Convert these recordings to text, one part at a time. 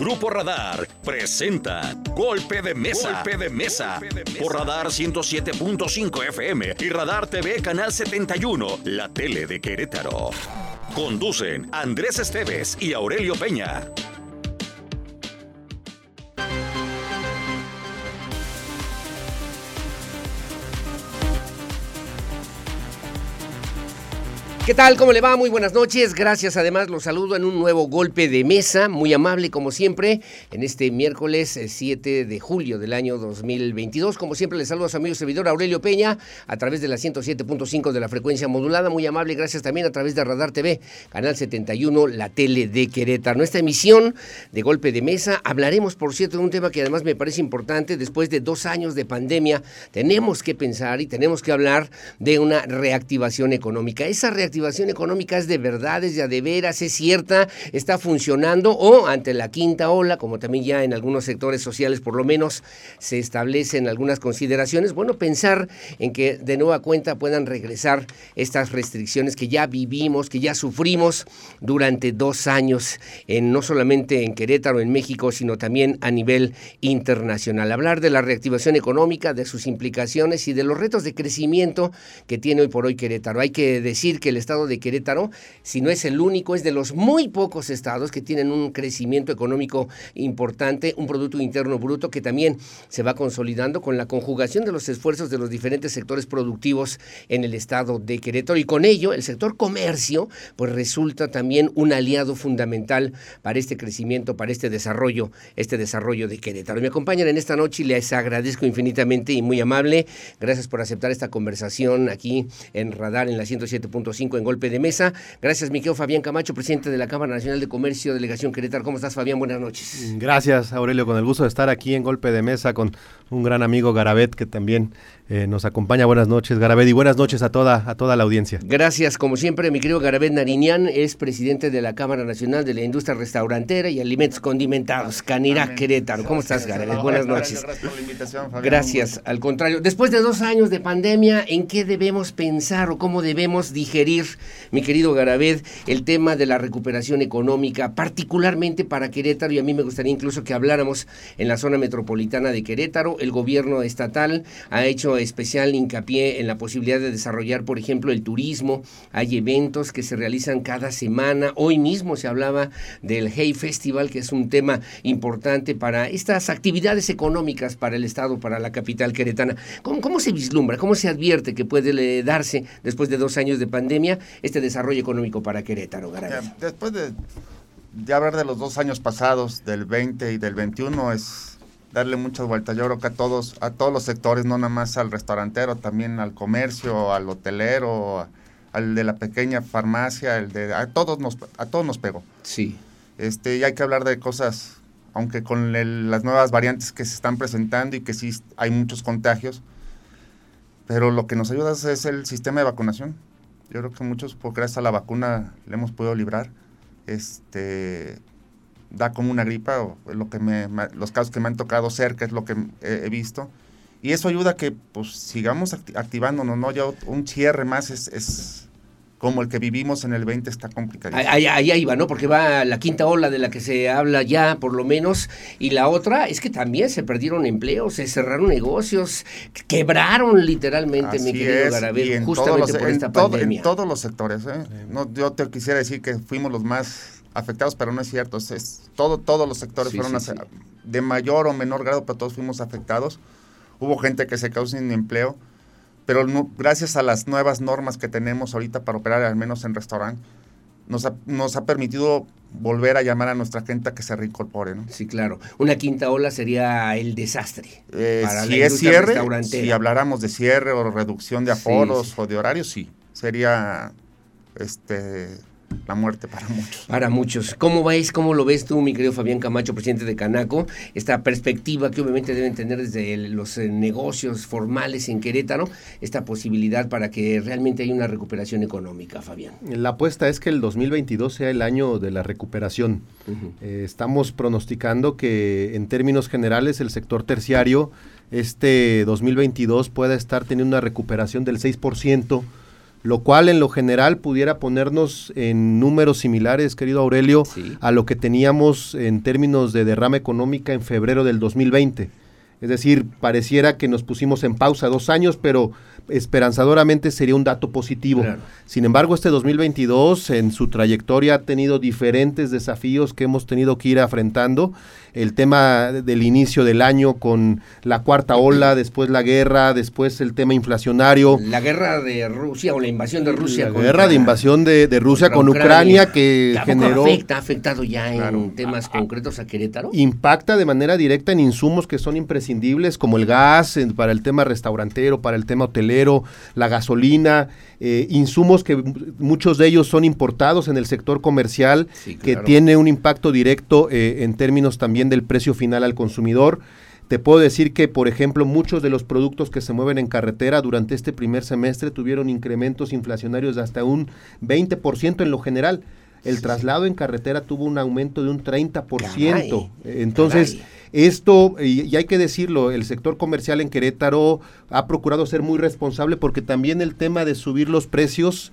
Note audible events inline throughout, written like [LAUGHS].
Grupo Radar presenta Golpe de Mesa. Golpe de Mesa. Por Radar 107.5 FM y Radar TV Canal 71, la tele de Querétaro. Conducen Andrés Esteves y Aurelio Peña. ¿Qué tal? ¿Cómo le va? Muy buenas noches. Gracias. Además, los saludo en un nuevo golpe de mesa, muy amable como siempre, en este miércoles 7 eh, de julio del año 2022. Como siempre, les saludo a su amigo servidor Aurelio Peña a través de la 107.5 de la frecuencia modulada. Muy amable. Gracias también a través de Radar TV, Canal 71, la tele de Querétaro. Nuestra emisión de golpe de mesa. Hablaremos, por cierto, de un tema que además me parece importante. Después de dos años de pandemia, tenemos que pensar y tenemos que hablar de una reactivación económica. Esa reactivación reactivación económica es de verdad, es de veras, es cierta, está funcionando o ante la quinta ola, como también ya en algunos sectores sociales por lo menos se establecen algunas consideraciones, bueno, pensar en que de nueva cuenta puedan regresar estas restricciones que ya vivimos, que ya sufrimos durante dos años, en, no solamente en Querétaro, en México, sino también a nivel internacional. Hablar de la reactivación económica, de sus implicaciones y de los retos de crecimiento que tiene hoy por hoy Querétaro. Hay que decir que el estado de Querétaro, si no es el único, es de los muy pocos estados que tienen un crecimiento económico importante, un Producto Interno Bruto que también se va consolidando con la conjugación de los esfuerzos de los diferentes sectores productivos en el estado de Querétaro y con ello el sector comercio pues resulta también un aliado fundamental para este crecimiento, para este desarrollo, este desarrollo de Querétaro. Me acompañan en esta noche y les agradezco infinitamente y muy amable. Gracias por aceptar esta conversación aquí en Radar en la 107.5 en golpe de mesa. Gracias, mi Fabián Camacho, presidente de la Cámara Nacional de Comercio, Delegación Querétaro. ¿Cómo estás, Fabián? Buenas noches. Gracias, Aurelio, con el gusto de estar aquí en golpe de mesa con un gran amigo Garabet que también eh, nos acompaña. Buenas noches, Garabet, y buenas noches a toda, a toda la audiencia. Gracias, como siempre, mi querido Garabet Nariñán es presidente de la Cámara Nacional de la Industria Restaurantera y Alimentos Condimentados, Canirac, Querétaro. ¿Cómo estás, Garabet? Buenas noches. Gracias por la invitación, Fabián. Gracias, al contrario. Después de dos años de pandemia, ¿en qué debemos pensar o cómo debemos digerir, mi querido Garabet, el tema de la recuperación económica, particularmente para Querétaro? Y a mí me gustaría incluso que habláramos en la zona metropolitana de Querétaro. El gobierno estatal ha hecho especial hincapié en la posibilidad de desarrollar, por ejemplo, el turismo. Hay eventos que se realizan cada semana. Hoy mismo se hablaba del Hey Festival, que es un tema importante para estas actividades económicas para el Estado, para la capital queretana. ¿Cómo, cómo se vislumbra, cómo se advierte que puede darse, después de dos años de pandemia, este desarrollo económico para Querétaro, Después de, de hablar de los dos años pasados, del 20 y del 21, es darle muchas vueltas. Yo creo que a todos, a todos los sectores, no nada más al restaurantero, también al comercio, al hotelero, al de la pequeña farmacia, el de a todos nos, a todos nos pegó. Sí. Este, y hay que hablar de cosas, aunque con las nuevas variantes que se están presentando y que sí hay muchos contagios, pero lo que nos ayuda es el sistema de vacunación. Yo creo que muchos, porque gracias a la vacuna le hemos podido librar. Este, da como una gripa, o lo que me, los casos que me han tocado cerca es lo que he, visto. Y eso ayuda a que pues sigamos activándonos, ¿no? Ya un cierre más es, es como el que vivimos en el 20 está complicado. Ahí, ahí, va, ¿no? Porque va la quinta ola de la que se habla ya, por lo menos, y la otra es que también se perdieron empleos, se cerraron negocios, quebraron literalmente, mi querido Garabel, justamente por esta pandemia. en todos los sectores, ¿eh? No, yo te quisiera decir que fuimos los más afectados, pero no es cierto. Es, todo, todos los sectores fueron de mayor o menor grado, pero todos fuimos afectados. Hubo gente que se quedó sin empleo, pero gracias a las nuevas normas que tenemos ahorita para operar, al menos en restaurante, nos ha, nos ha permitido volver a llamar a nuestra gente a que se reincorpore. ¿no? Sí, claro. Una quinta ola sería el desastre. Eh, si es cierre, si habláramos de cierre o reducción de aforos o de horarios, sí. Sería este la muerte para muchos. Para muchos. ¿Cómo vais, cómo lo ves tú, mi querido Fabián Camacho, presidente de Canaco? Esta perspectiva que obviamente deben tener desde los eh, negocios formales en Querétaro, esta posibilidad para que realmente haya una recuperación económica, Fabián. La apuesta es que el 2022 sea el año de la recuperación. Eh, estamos pronosticando que en términos generales el sector terciario este 2022 pueda estar teniendo una recuperación del 6% lo cual en lo general pudiera ponernos en números similares, querido Aurelio, a lo que teníamos en términos de derrama económica en febrero del 2020. Es decir, pareciera que nos pusimos en pausa dos años, pero esperanzadoramente sería un dato positivo. Sin embargo, este 2022 en su trayectoria ha tenido diferentes desafíos que hemos tenido que ir afrontando. El tema del inicio del año con la cuarta ola, [CLEARS THROAT] después la guerra, después el tema inflacionario. La guerra de Rusia o la invasión de Rusia. La guerra de invasión de, Rusia con Ucrania, que generó... Afecta, ha afectado ya en temas concretos a Querétaro? Impacta de manera directa en insumos que son imprescindibles, como el gas, para el tema restaurantero, para el tema hotelero, la gasolina, eh, insumos que muchos de ellos son importados en el sector comercial, que tiene un impacto directo eh, en términos también del precio final al consumidor. Te puedo decir que, por ejemplo, muchos de los productos que se mueven en carretera durante este primer semestre tuvieron incrementos inflacionarios de hasta un 20% en lo general. El traslado en carretera tuvo un aumento de un 30%. Entonces, esto, y, hay que decirlo, el sector comercial en Querétaro ha procurado ser muy responsable porque también el tema de subir los precios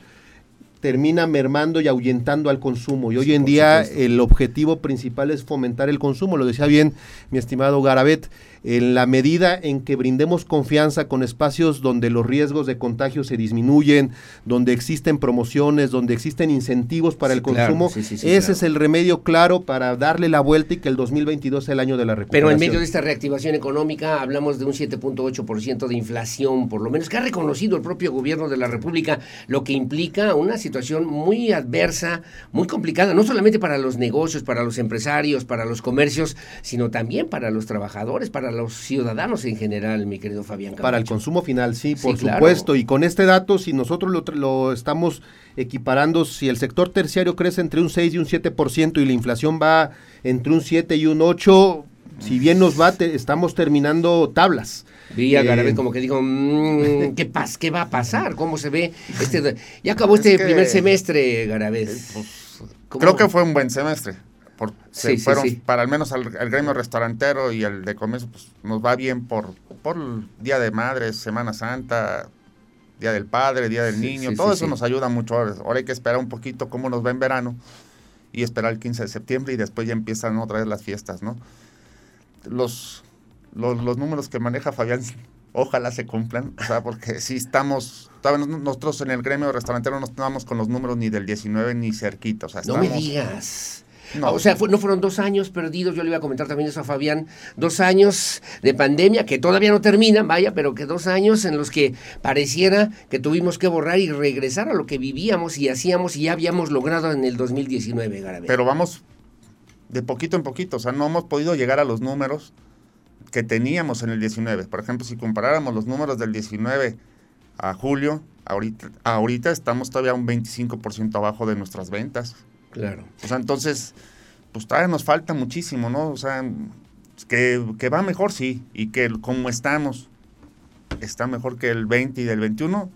termina mermando y ahuyentando al consumo. Y hoy en día el objetivo principal es fomentar el consumo. Lo decía bien mi estimado Garabet en la medida en que brindemos confianza con espacios donde los riesgos de contagio se disminuyen, donde existen promociones, donde existen incentivos para el consumo, ese es el remedio claro para darle la vuelta y que el 2022 sea el año de la recuperación. Pero en medio de esta reactivación económica hablamos de un 7.8% de inflación, por lo menos que ha reconocido el propio gobierno de la República, lo que implica una situación muy adversa, muy complicada, no solamente para los negocios, para los empresarios, para los comercios, sino también para los trabajadores, para los ciudadanos en general, mi querido Fabián. Para el consumo final, sí, por supuesto. Y con este dato, si nosotros lo, lo, estamos equiparando, si el sector terciario crece entre un 6 y un 7% y la inflación va entre un 7 y un 8, si bien nos va, estamos terminando tablas. Vi a eh, como que dijo, mm, ¿qué, pas ¿qué va a pasar? ¿Cómo se ve? este [LAUGHS] Ya acabó este primer semestre, Garabet. Pues, creo que fue un buen semestre se fueron para al menos el, gremio restaurantero y el de comercio, pues nos va bien por, por el Día de Madres, Semana Santa, Día del Padre, Día del Niño, todo eso nos ayuda mucho. Ahora, hay que esperar un poquito cómo nos va en verano y esperar el 15 de septiembre y después ya empiezan otra vez las fiestas, ¿no? Los, los, los números que maneja Fabián, ojalá se cumplan, o sea, porque si estamos, nosotros en el gremio restaurantero no estamos con los números ni del 19 ni cerquita, o sea, No me digas. No. O sea, no fueron dos años perdidos, yo le iba a comentar también eso a Fabián, dos años de pandemia que todavía no terminan, vaya, pero que dos años en los que pareciera que tuvimos que borrar y regresar a lo que vivíamos y hacíamos y ya habíamos logrado en el 2019, Garabé. Pero vamos de poquito en poquito, o sea, no hemos podido llegar a los números que teníamos en el 19. Por ejemplo, si comparáramos los números del 19 a julio, ahorita, ahorita estamos todavía un 25% abajo de nuestras ventas. Claro. O sea, entonces, pues todavía nos falta muchísimo, ¿no? O sea, que, que va mejor, sí, y que como estamos, está mejor que el 20 y del 21,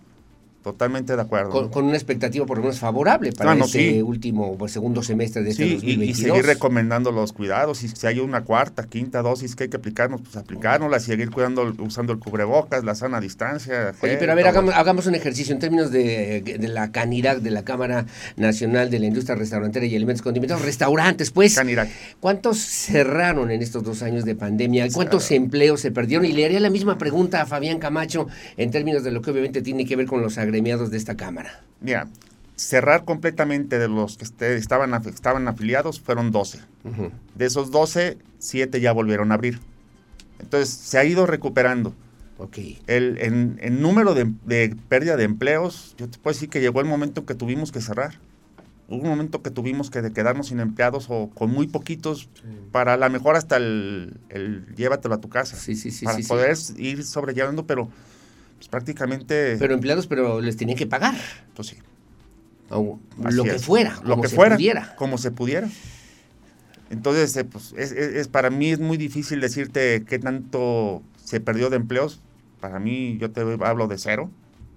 Totalmente de acuerdo. Con, una expectativa por lo menos favorable para ah, este último pues, segundo semestre de este 2022. Y, seguir recomendando los cuidados. Y si hay una cuarta, quinta dosis que hay que aplicarnos, pues aplicárnosla, seguir cuidando, usando el cubrebocas, la sana distancia. Oye, pero a ver, hagamos, un ejercicio en términos de, la CANIRAC, de la Cámara Nacional de la Industria Restaurantera y Alimentos Condimentados, restaurantes, pues. CANIRAC. ¿Cuántos cerraron en estos dos años de pandemia? ¿Cuántos empleos se perdieron? Y le haría la misma pregunta a Fabián Camacho en términos de lo que obviamente tiene que ver con los agremiados de esta Cámara? Mira, cerrar completamente de los que este, estaban, estaban afiliados fueron 12. De esos 12, 7 ya volvieron a abrir. Entonces, se ha ido recuperando. Okay. El, en, número de, pérdida de empleos, yo te puedo decir que llegó el momento que tuvimos que cerrar. Hubo un momento que tuvimos que quedarnos sin empleados o con muy poquitos para a lo mejor hasta el, llévatelo a tu casa. Sí, sí, sí. Para poder ir sobrellevando, pero pues, prácticamente... Pero empleados, pero les tenían que pagar. Pues sí. lo que fuera, lo como que se fuera, pudiera. Como se pudiera. Entonces, eh, pues, es, para mí es muy difícil decirte qué tanto se perdió de empleos. Para mí, yo te hablo de cero.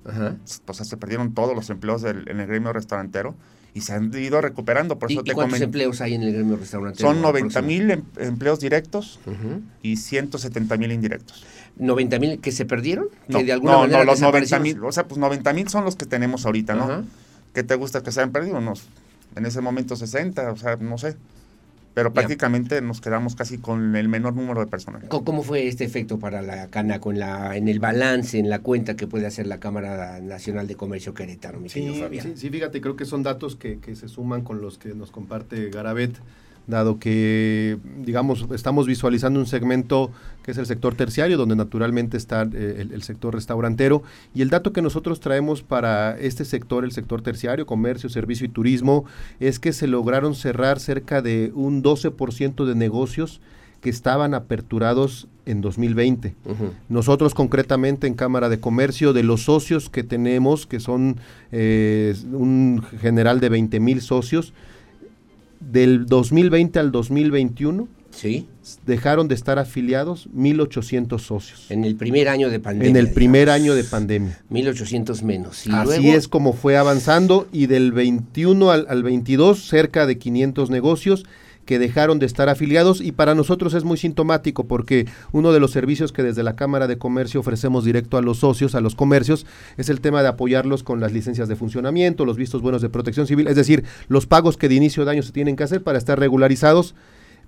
Ajá. O sea, se perdieron todos los empleos en el gremio restaurantero y se han ido recuperando. Por eso ¿Y, cuántos empleos hay en el gremio restaurantero? Son 90 mil em, empleos directos y 170 mil indirectos. 90 mil que se perdieron, no, que de alguna no, manera no, los 90 desaparecieron. mil, o sea, pues 90 mil son los que tenemos ahorita, ¿no? Ajá. ¿Qué te gusta que se hayan perdido? Unos, en ese momento 60, o sea, no sé. Pero prácticamente nos quedamos casi con el menor número de personas. ¿Cómo- ¿Cómo fue este efecto para la Canaco en, la, en el balance, en la cuenta que puede hacer la Cámara Nacional de Comercio Querétaro, mi querido Sí, Fabián? sí, sí, fíjate, creo que son datos que, que se suman con los que nos comparte Garabet, dado que, digamos, estamos visualizando un segmento que es el sector terciario, donde naturalmente está eh, el, el sector restaurantero, y el dato que nosotros traemos para este sector, el sector terciario, comercio, servicio y turismo, es que se lograron cerrar cerca de un 12% de negocios que estaban aperturados en 2020. Ujú. Nosotros concretamente en Cámara de Comercio, de los socios que tenemos, que son eh, un general de 20 mil socios, del 2020 al 2021 Sí, dejaron de estar afiliados 1.800 socios. en el primer año de pandemia. En el primer año de pandemia. 1800 menos. Y Así luego, es como fue avanzando y del 21 al, al 22 cerca de 500 negocios que dejaron de estar afiliados y para nosotros es muy sintomático porque uno de los servicios que desde la Cámara de Comercio ofrecemos directo a los socios, a los comercios, es el tema de apoyarlos con las licencias de funcionamiento, los vistos buenos de protección civil, es decir, los pagos que de inicio de año se tienen que hacer para estar regularizados.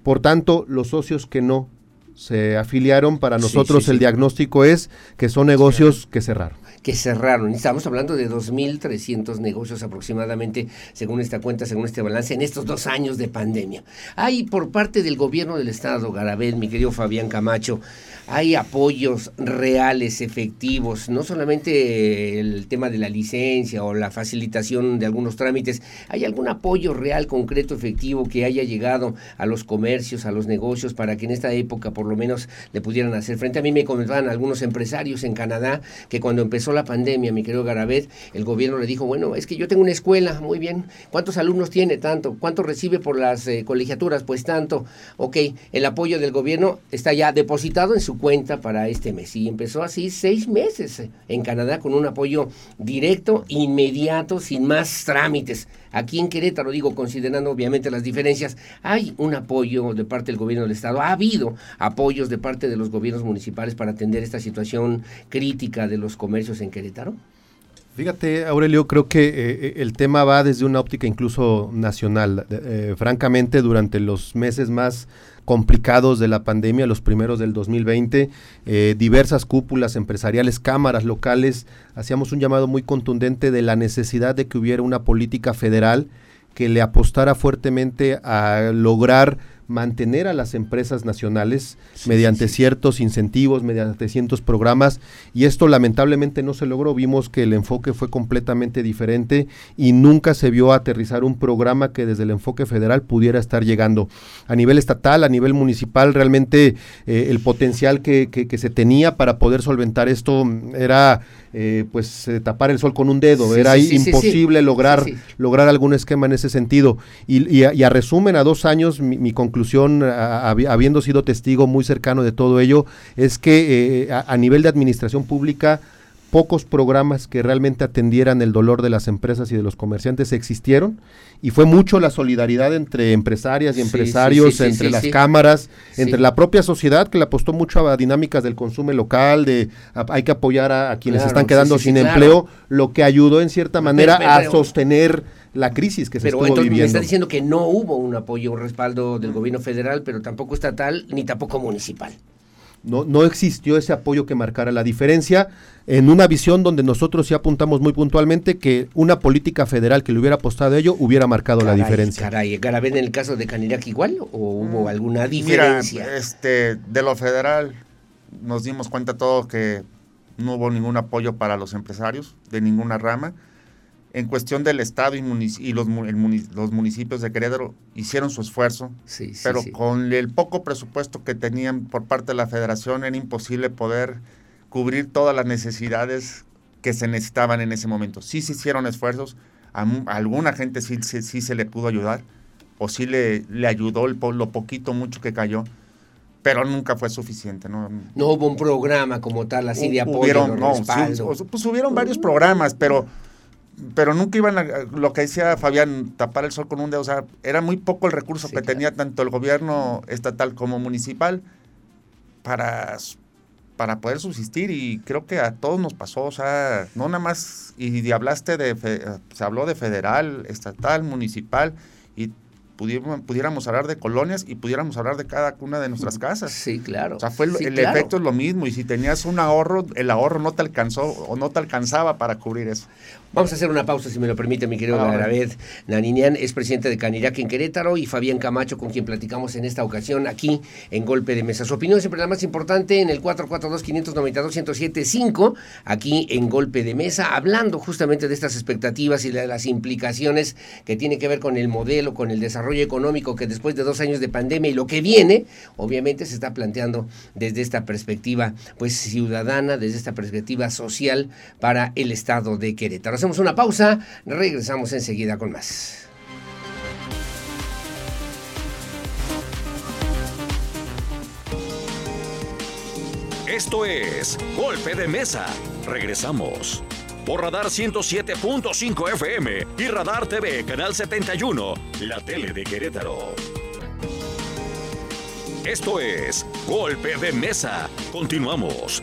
Por tanto, los socios que no se afiliaron, para Sí, nosotros sí, el sí. diagnóstico es que son negocios que cerraron. Que cerraron. Estamos hablando de 2.300 negocios aproximadamente, según esta cuenta, según este balance, en estos dos años de pandemia. Hay por parte del gobierno del Estado, Garabel, mi querido Fabián Camacho, hay apoyos reales, efectivos, no solamente el tema de la licencia o la facilitación de algunos trámites, ¿hay algún apoyo real, concreto, efectivo que haya llegado a los comercios, a los negocios, para que en esta época por lo menos le pudieran hacer frente? A mí me comentaban algunos empresarios en Canadá que cuando empezó la pandemia, mi querido Garabet, el gobierno le dijo, bueno, es que yo tengo una escuela, muy bien, ¿cuántos alumnos tiene? Tanto, ¿cuánto recibe por las eh, colegiaturas? Pues tanto, ok, el apoyo del gobierno está ya depositado en su cuenta para este mes y empezó así seis meses eh, en Canadá con un apoyo directo, inmediato, sin más trámites. Aquí en Querétaro, digo, considerando obviamente las diferencias, hay un apoyo de parte del gobierno del Estado, ha habido apoyos de parte de los gobiernos municipales para atender esta situación crítica de los comercios en Querétaro. Fíjate, Aurelio, creo que eh, el tema va desde una óptica incluso nacional. Eh, francamente, durante los meses más complicados de la pandemia, los primeros del 2020, eh, diversas cúpulas empresariales, cámaras locales, hacíamos un llamado muy contundente de la necesidad de que hubiera una política federal que le apostara fuertemente a lograr mantener a las empresas nacionales mediante ciertos incentivos, mediante ciertos programas, y esto lamentablemente no se logró. Vimos que el enfoque fue completamente diferente y nunca se vio aterrizar un programa que desde el enfoque federal pudiera estar llegando. A nivel estatal, a nivel municipal, realmente eh, el potencial que, que- que se tenía para poder solventar esto era eh, pues eh, tapar el sol con un dedo, Sí, era sí, sí, imposible lograr lograr algún esquema en ese sentido. Y, y a, y a resumen, a dos años, mi, mi conclusión, a- habiendo sido testigo muy cercano de todo ello, es que eh, a nivel de administración pública, pocos programas que realmente atendieran el dolor de las empresas y de los comerciantes existieron y fue mucho la solidaridad entre empresarias y sí, empresarios, sí, sí, entre las cámaras, entre la propia sociedad que le apostó mucho a dinámicas del consumo local, de a- hay que apoyar a, a quienes Claro, están quedando sin claro. empleo, lo que ayudó en cierta manera pero- a sostener la crisis que se Pero estuvo entonces me viviendo. está diciendo que no hubo un apoyo o respaldo del gobierno federal, pero tampoco estatal ni tampoco municipal. No, no existió ese apoyo que marcara la diferencia en una visión donde nosotros sí apuntamos muy puntualmente que una política federal que le hubiera apostado a ello hubiera marcado la diferencia. Caray, en el caso de Canirac igual o hubo alguna Mira, diferencia? este, de lo federal nos dimos cuenta todos que no hubo ningún apoyo para los empresarios de ninguna rama. En cuestión del Estado y, los, municipios de Querétaro hicieron su esfuerzo, sí, sí, pero sí. con el poco presupuesto que tenían por parte de la federación era imposible poder cubrir todas las necesidades que se necesitaban en ese momento. Sí se hicieron esfuerzos, a, alguna gente sí, sí, sí se le pudo ayudar, o sí le, le ayudó el, lo poquito, mucho que cayó, pero nunca fue suficiente. ¿no? No hubo un programa como tal así de apoyo, hubieron, no, sí, pues hubieron varios programas, pero pero nunca iban a, lo que decía Fabián, tapar el sol con un dedo, o sea, era muy poco el recurso Sí, que claro. tenía tanto el gobierno estatal como municipal para para poder subsistir y creo que a todos nos pasó, o sea, no nada más, y, hablaste de, se habló de federal, estatal, municipal, y pudiéramos, hablar de colonias y pudiéramos hablar de cada una de nuestras casas. Sí, claro. O sea, fue el, efecto es lo mismo y si tenías un ahorro, el ahorro no te alcanzó o no te alcanzaba para cubrir eso. Vamos a hacer una pausa, si me lo permite, mi querido Garaved Naninian, es presidente de Canirac en Querétaro, y Fabián Camacho, con quien platicamos en esta ocasión aquí en Golpe de Mesa. Su opinión siempre la más importante en el 442-592-1075, aquí en Golpe de Mesa, hablando justamente de estas expectativas y de las implicaciones que tiene que ver con el modelo, con el desarrollo económico que después de dos años de pandemia y lo que viene, obviamente se está planteando desde esta perspectiva pues ciudadana, desde esta perspectiva social para el estado de Querétaro hacemos una pausa, regresamos enseguida con más. Esto es Golpe de Mesa. Regresamos. Por Radar 107.5 FM y Radar TV, Canal 71, la tele de Querétaro. Esto es Golpe de Mesa. Continuamos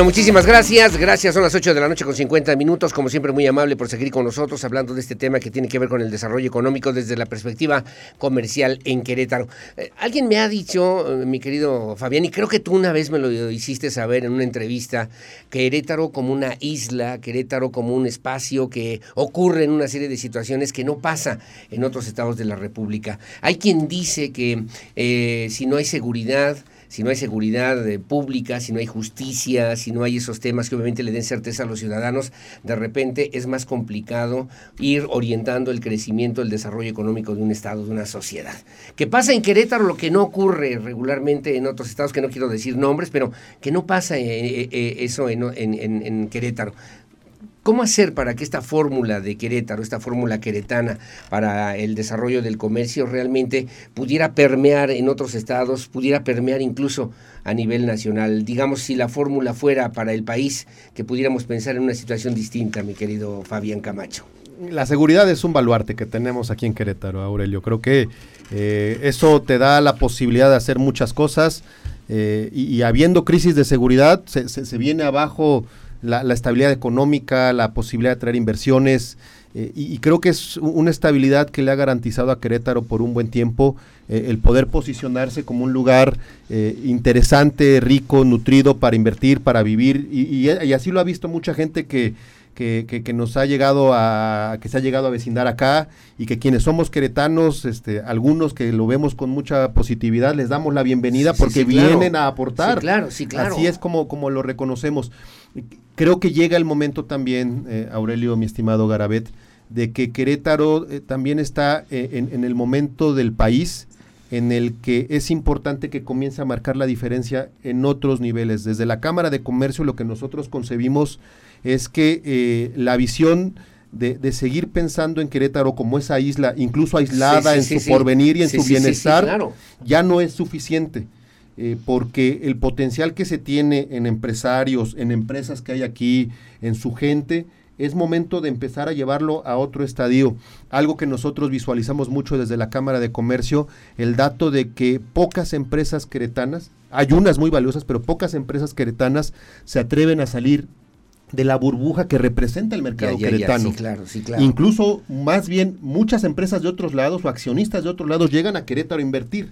Muchísimas gracias. Gracias. Son las 8 de la noche con 50 minutos. Como siempre, muy amable por seguir con nosotros hablando de este tema que tiene que ver con el desarrollo económico desde la perspectiva comercial en Querétaro. Eh, alguien me ha dicho, eh, mi querido Fabián, y creo que tú una vez me lo hiciste saber en una entrevista, Querétaro como una isla, Querétaro como un espacio que ocurre en una serie de situaciones que no pasa en otros estados de la República. Hay quien dice que eh, si no hay seguridad, si no hay seguridad eh, pública, si no hay justicia, si no hay esos temas que obviamente le den certeza a los ciudadanos, de repente es más complicado ir orientando el crecimiento, el desarrollo económico de un Estado, de una sociedad. ¿Qué pasa en Querétaro? Lo que no ocurre regularmente en otros estados, que no quiero decir nombres, pero que no pasa eh, eh, eso en, en Querétaro. ¿Cómo hacer para que esta fórmula de Querétaro, esta fórmula queretana para el desarrollo del comercio realmente pudiera permear en otros estados, pudiera permear incluso a nivel nacional? Digamos, si la fórmula fuera para el país, que pudiéramos pensar en una situación distinta, mi querido Fabián Camacho. La seguridad es un baluarte que tenemos aquí en Querétaro, Aurelio. Creo que eh, eso te da la posibilidad de hacer muchas cosas eh, y, habiendo crisis de seguridad, se viene abajo la, estabilidad económica, la posibilidad de traer inversiones. Eh, y, creo que es una estabilidad que le ha garantizado a Querétaro por un buen tiempo eh, el poder posicionarse como un lugar eh, interesante, rico, nutrido para invertir, para vivir. Y, así lo ha visto mucha gente que, que, nos ha llegado a, que se ha llegado a vecindar acá y que quienes somos queretanos, este, algunos que lo vemos con mucha positividad, les damos la bienvenida porque vienen a aportar. claro, sí, claro. Así es como, como lo reconocemos. Creo que llega el momento también, eh, Aurelio, mi estimado Garabet, de que Querétaro eh, también está eh, en, el momento del país en el que es importante que comience a marcar la diferencia en otros niveles. Desde la Cámara de Comercio lo que nosotros concebimos es que la visión de, seguir pensando en Querétaro como esa isla, incluso aislada en su porvenir y en su bienestar, ya no es suficiente. Eh, porque el potencial que se tiene en empresarios, en empresas que hay aquí, en su gente, es momento de empezar a llevarlo a otro estadio. Algo que nosotros visualizamos mucho desde la Cámara de Comercio, el dato de que pocas empresas queretanas, hay unas muy valiosas, pero pocas empresas queretanas se atreven a salir de la burbuja que representa el mercado queretano. Incluso, más bien, muchas empresas de otros lados o accionistas de otros lados llegan a Querétaro a invertir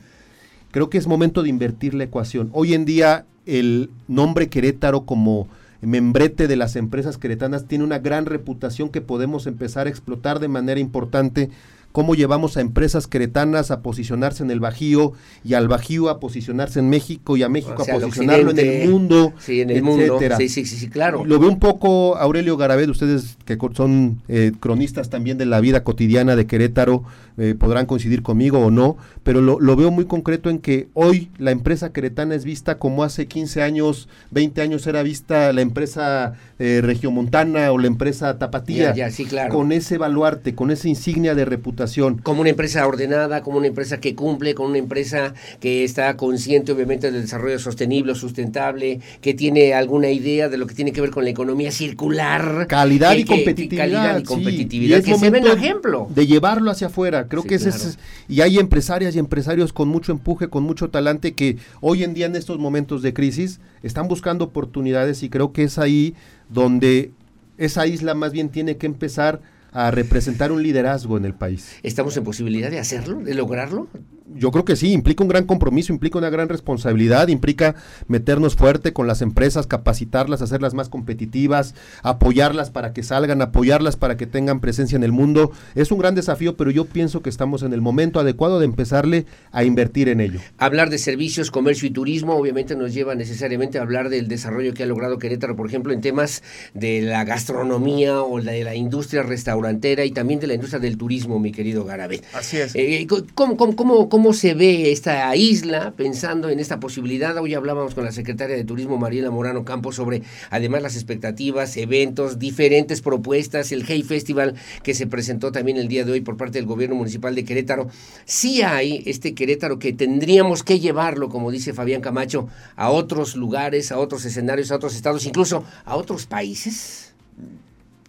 creo que es momento de invertir la ecuación. Hoy en día el nombre Querétaro como membrete de las empresas queretanas tiene una gran reputación que podemos empezar a explotar de manera importante cómo llevamos a empresas queretanas a posicionarse en el Bajío y al Bajío a posicionarse en México y a México a posicionarlo en el mundo, sí, en el mundo. Sí, sí, sí, claro. Lo veo un poco Aurelio Garabed, ustedes que son eh, cronistas también de la vida cotidiana de Querétaro, eh, podrán coincidir conmigo o no, pero lo, lo, veo muy concreto en que hoy la empresa queretana es vista como hace 15 años, 20 años era vista la empresa eh, regiomontana o la empresa tapatía, ya, sí, claro. con ese baluarte, con esa insignia de reputación reputación. Como una empresa ordenada, como una empresa que cumple, como una empresa que está consciente obviamente del desarrollo sostenible, sustentable, que tiene alguna idea de lo que tiene que ver con la economía circular. Calidad que- y que- competitividad. calidad y sí. competitividad, es que se ve el momento ejemplo. De llevarlo hacia afuera. Creo Sí, que ese claro. es. Y hay empresarias y empresarios con mucho empuje, con mucho talante, que hoy en día en estos momentos de crisis están buscando oportunidades y creo que es ahí donde esa isla más bien tiene que empezar a representar un liderazgo en el país. ¿Estamos en posibilidad de hacerlo, de lograrlo? Yo creo que sí, implica un gran compromiso, implica una gran responsabilidad, implica meternos fuerte con las empresas, capacitarlas, hacerlas más competitivas, apoyarlas para que salgan, apoyarlas para que tengan presencia en el mundo. Es un gran desafío, pero yo pienso que estamos en el momento adecuado de empezarle a invertir en ello. Hablar de servicios, comercio y turismo obviamente nos lleva necesariamente a hablar del desarrollo que ha logrado Querétaro, por ejemplo, en temas de la gastronomía o de la industria restaurantera y también de la industria del turismo, mi querido Garabet. Así es. Eh, ¿cómo, cómo, cómo, cómo se ve esta isla pensando en esta posibilidad? Hoy hablábamos con la secretaria de Turismo, Mariela Morano Campos, sobre además las expectativas, eventos, diferentes propuestas, el Hey Festival que se presentó también el día de hoy por parte del gobierno municipal de Querétaro. Sí hay este Querétaro que tendríamos que llevarlo, como dice Fabián Camacho, a otros lugares, a otros escenarios, a otros estados, incluso a otros países.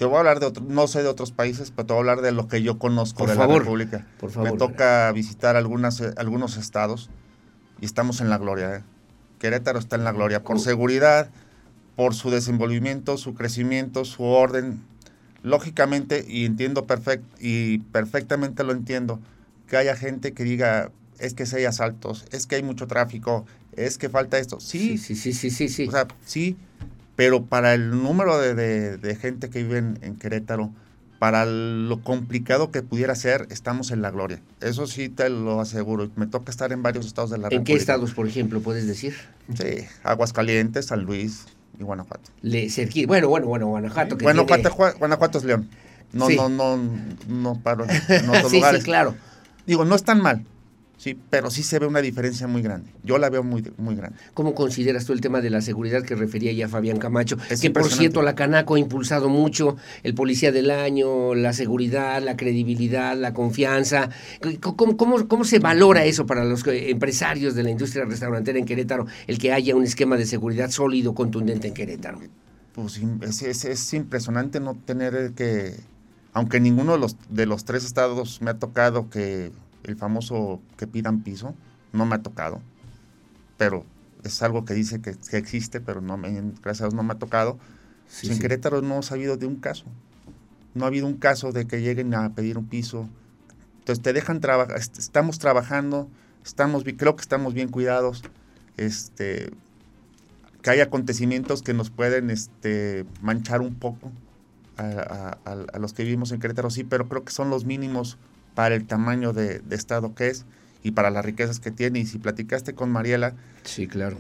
Te voy a hablar de otro, no sé de otros países, pero te voy a hablar de lo que yo conozco Por de favor, la República. por favor, Me toca visitar algunas, eh, algunos estados y estamos en la gloria. ¿eh? Querétaro está en la gloria por ¿Cómo? seguridad, por su desenvolvimiento, su crecimiento, su orden. Lógicamente, y entiendo perfect, y perfectamente lo entiendo, que haya gente que diga, es que si hay asaltos, es que hay mucho tráfico, es que falta esto. Sí, sí, sí, sí, sí. sí. o sea, sí, pero para el número de, de- de gente que vive en, en Querétaro, para lo complicado que pudiera ser, estamos en la gloria. Eso sí te lo aseguro. Me toca estar en varios estados de la ¿En qué estados, por ejemplo, puedes decir? Sí, Aguascalientes, San Luis y Guanajuato. Le, bueno, bueno, bueno, Guanajuato. que Guanajuato, tiene- Ju- Guanajuato es León. No, Sí. no, no, no paro en otros [LAUGHS] sí, lugares. sí, claro. Digo, no es tan mal, sí, pero sí se ve una diferencia muy grande. Yo la veo muy, muy grande. ¿Cómo consideras tú el tema de la seguridad que refería ya Fabián Camacho? Es que por cierto, la Canaco ha impulsado mucho el policía del año, la seguridad, la credibilidad, la confianza. ¿Cómo, cómo, cómo se valora eso para los empresarios de la industria restaurantera en Querétaro, el que haya un esquema de seguridad sólido, contundente en Querétaro? Pues im- es, es- es impresionante no tener que, aunque ninguno de los, de los tres estados me ha tocado que el famoso que pidan piso, no me ha tocado, pero es algo que dice que, que existe, pero no me, gracias a Dios no me ha tocado. Sí, en sí. Querétaro no ha sabido de un caso, no ha habido un caso de que lleguen a pedir un piso, entonces te dejan trabajar, estamos trabajando, estamos, creo que estamos bien cuidados, este, que hay acontecimientos que nos pueden este, manchar un poco a, a- a- a los que vivimos en Querétaro, sí, pero creo que son los mínimos para el tamaño de, de estado que es y para las riquezas que tiene. Y si platicaste con Mariela, Sí, claro.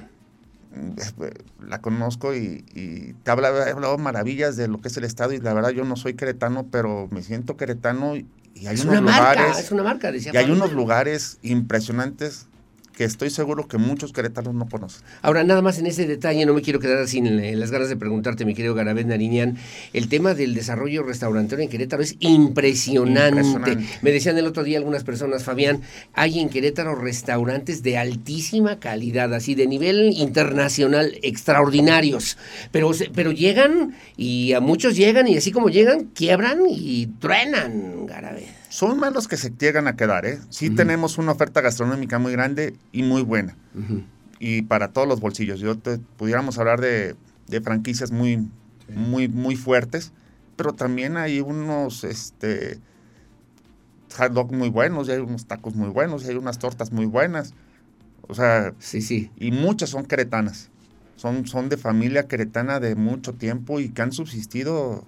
mm, la conozco y, y te habla, he hablado maravillas de lo que es el estado y la verdad yo no soy queretano, pero me siento queretano y, y hay Es unos una lugares... marca, es una marca, decía Y hay unos lugares impresionantes que estoy seguro que muchos queretanos no conocen. Ahora, nada más en ese detalle, no me quiero quedar sin eh, las ganas de preguntarte, mi querido Garabet Nariñán, el tema del desarrollo restaurantero en Querétaro es impresionante. Impresionante. Me decían el otro día algunas personas, Fabián, hay en Querétaro restaurantes de altísima calidad, así de nivel internacional, extraordinarios, pero, pero llegan y a muchos llegan y así como llegan, quiebran y truenan, Garabet. Son más los que se llegan a quedar, ¿eh? Sí tenemos una oferta gastronómica muy grande y muy buena. Y para todos los bolsillos. Yo te, pudiéramos hablar de, de franquicias muy, muy, muy fuertes, pero también hay unos este, hot dog muy buenos, y hay unos tacos muy buenos, y hay unas tortas muy buenas. O sea, Sí, sí. y muchas son queretanas. Son, son de familia queretana de mucho tiempo y que han subsistido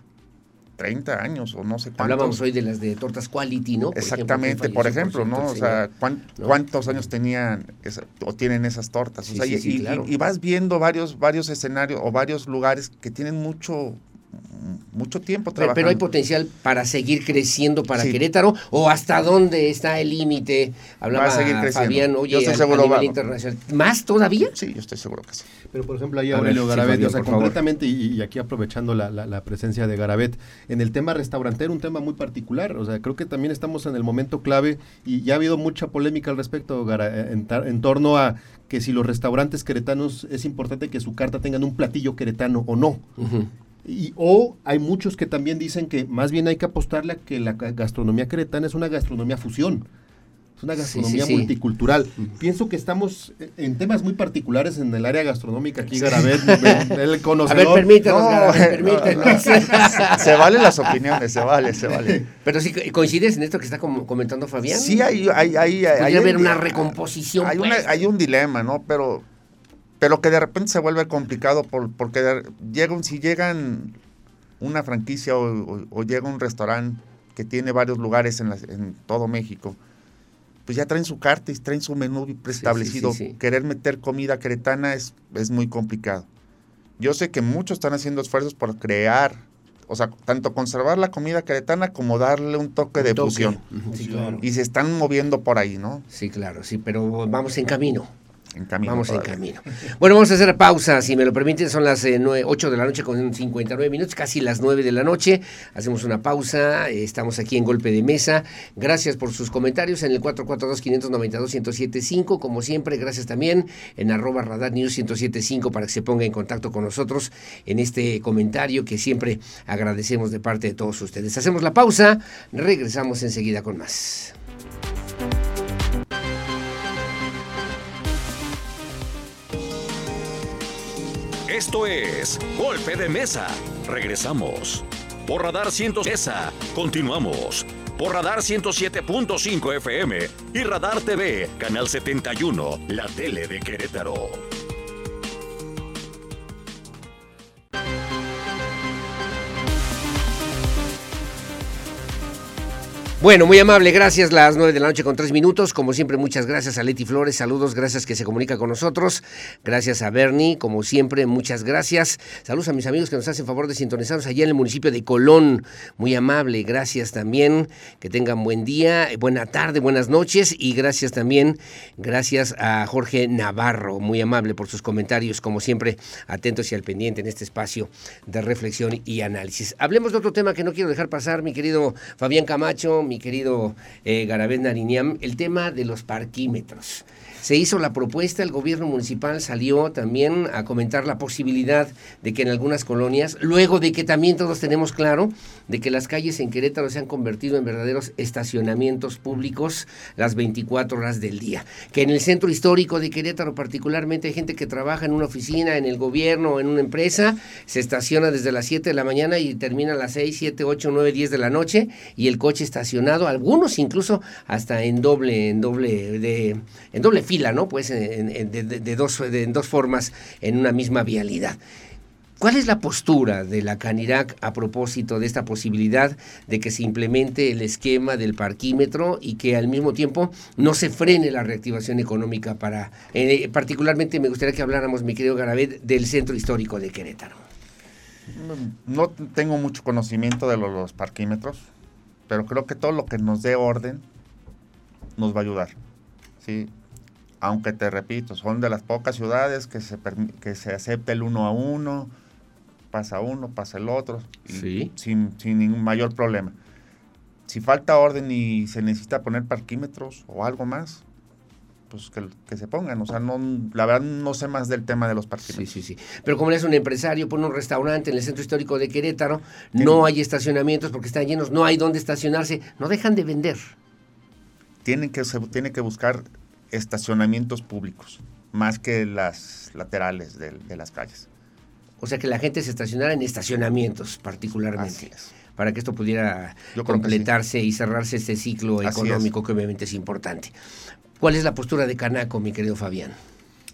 30 años o no sé cuántos. Hablábamos hoy de las de tortas quality, ¿no? Por Exactamente, por ejemplo, ¿no? O sea, señor. ¿cuán- ¿no? ¿cuántos años tenían esa- o tienen esas tortas? Sí, o sea, sí, y, sí, y- claro. y vas viendo varios, varios escenarios o varios lugares que tienen mucho, mucho tiempo Pero, trabajando. pero hay potencial para seguir creciendo para Querétaro o hasta dónde está el límite. Hablaba Va a seguir creciendo. Fabián, oye, Yo estoy seguro a nivel internacional. ¿Más todavía? Sí, yo estoy seguro que sí. Pero por ejemplo, ahí Aurelio sí, Garabet, Fabián, o sea, completamente, y, y aquí aprovechando la, la- la presencia de Garabet, en el tema restaurantero, un tema muy particular, o sea, creo que también estamos en el momento clave y ya ha habido mucha polémica al respecto, Gara- en, tar- en torno a que si los restaurantes queretanos es importante que su carta tengan un platillo queretano o no. Ujú. Y, o hay muchos que también dicen que más bien hay que apostarle a que la ga- gastronomía queretana es una gastronomía fusión. Es una gastronomía sí, sí. multicultural. Pienso que estamos en- temas muy particulares en el área gastronómica aquí, Garabet, [LAUGHS] el A ver, conocedor. permítanos, No, Garabet, no, permítanos. [LAUGHS] Se valen las opiniones, se vale, se vale. Pero sí, ¿coincides en esto que está com- comentando Fabián? Sí, hay, hay, hay, hay, Podría haber hay- una recomposición, Hay, una- pues. hay un dilema, ¿no? Pero, pero que de repente se vuelve complicado por, porque de- llega un- si llegan una franquicia o, o- o llega un restaurante que tiene varios lugares en, las- en todo México, pues ya traen su carta y traen su menú preestablecido. sí, sí. Querer meter comida queretana es, es muy complicado. Yo sé que muchos están haciendo esfuerzos por crear, o sea, tanto conservar la comida queretana como darle un toque de Toque. fusión. Ujú, Sí, claro. Y se están moviendo por ahí, ¿no? Sí, claro, sí, pero vamos en camino. En camino. Vamos en camino. Bueno, vamos a hacer pausa, si me lo permiten. Son las eh, nue- 8 de la noche con 59 minutos, casi las 9 de la noche. Hacemos una pausa. eh, Estamos aquí en Golpe de Mesa. Gracias por sus comentarios en el 442-592-1075. Como siempre, gracias también en arroba radar news 1075 para que se ponga en contacto con nosotros en este comentario que siempre agradecemos de parte de todos ustedes. Hacemos la pausa. Regresamos enseguida con más. Esto es Golpe de Mesa. Regresamos. Por Radar 100 Mesa. Continuamos. Por Radar 107.5 FM y Radar TV, Canal 71, la tele de Querétaro. Bueno, muy amable, gracias. Las nueve de la noche con tres minutos. Como siempre, muchas gracias a Leti Flores. Saludos, gracias que se comunica con nosotros. Gracias a Bernie, como siempre, muchas gracias. Saludos a mis amigos que nos hacen favor de sintonizarnos allá en el municipio de Colón. Muy amable, gracias también. Que tengan buen día, buena tarde, buenas noches. Y gracias también, gracias a Jorge Navarro, muy amable por sus comentarios, como siempre, atentos y al pendiente en este espacio de reflexión y análisis. Hablemos de otro tema que no quiero dejar pasar, mi querido Fabián Camacho, mi querido eh, Garabén Nariñam, el tema de los parquímetros. Se hizo la propuesta, el gobierno municipal salió también a comentar la posibilidad de que en algunas colonias, luego de que también todos tenemos claro de que las calles en Querétaro se han convertido en verdaderos estacionamientos públicos las 24 horas del día, que en el centro histórico de Querétaro particularmente hay gente que trabaja en una oficina, en el gobierno, en una empresa, se estaciona desde las 7 de la mañana y termina a las 6, 7, 8, 9, 10 de la noche y el coche estacionado, algunos incluso hasta en doble, en doble, de, en doble fila, ¿no? Pues en, en- de, dos, formas en una misma vialidad. ¿Cuál es la postura de la Canirac a propósito de esta posibilidad de que se implemente el esquema del parquímetro y que al mismo tiempo no se frene la reactivación económica para, eh, particularmente me gustaría que habláramos, mi querido Garabet, del centro histórico de Querétaro? No tengo mucho conocimiento de lo- los parquímetros, pero creo que todo lo que nos dé orden nos va a ayudar. ¿sí? Aunque te repito, son de las pocas ciudades que se, que se acepta el uno a uno, pasa uno, pasa el otro, y Sí. sin, sin ningún mayor problema. Si falta orden y se necesita poner parquímetros o algo más, pues que, que se pongan. O sea, no, la verdad no sé más del tema de los Sí, parquímetros. sí, sí. Pero como eres un empresario, pone un restaurante en el centro histórico de Querétaro, no hay estacionamientos porque están llenos, no hay dónde estacionarse, no dejan de vender. tienen que, se tiene que buscar estacionamientos públicos, más que las laterales de, de las calles. O sea, que la gente se estacionara en estacionamientos particularmente. Así es. para que esto pudiera completarse y cerrarse este ciclo Así económico que obviamente es importante. ¿Cuál es la postura de Canaco, mi querido Fabián?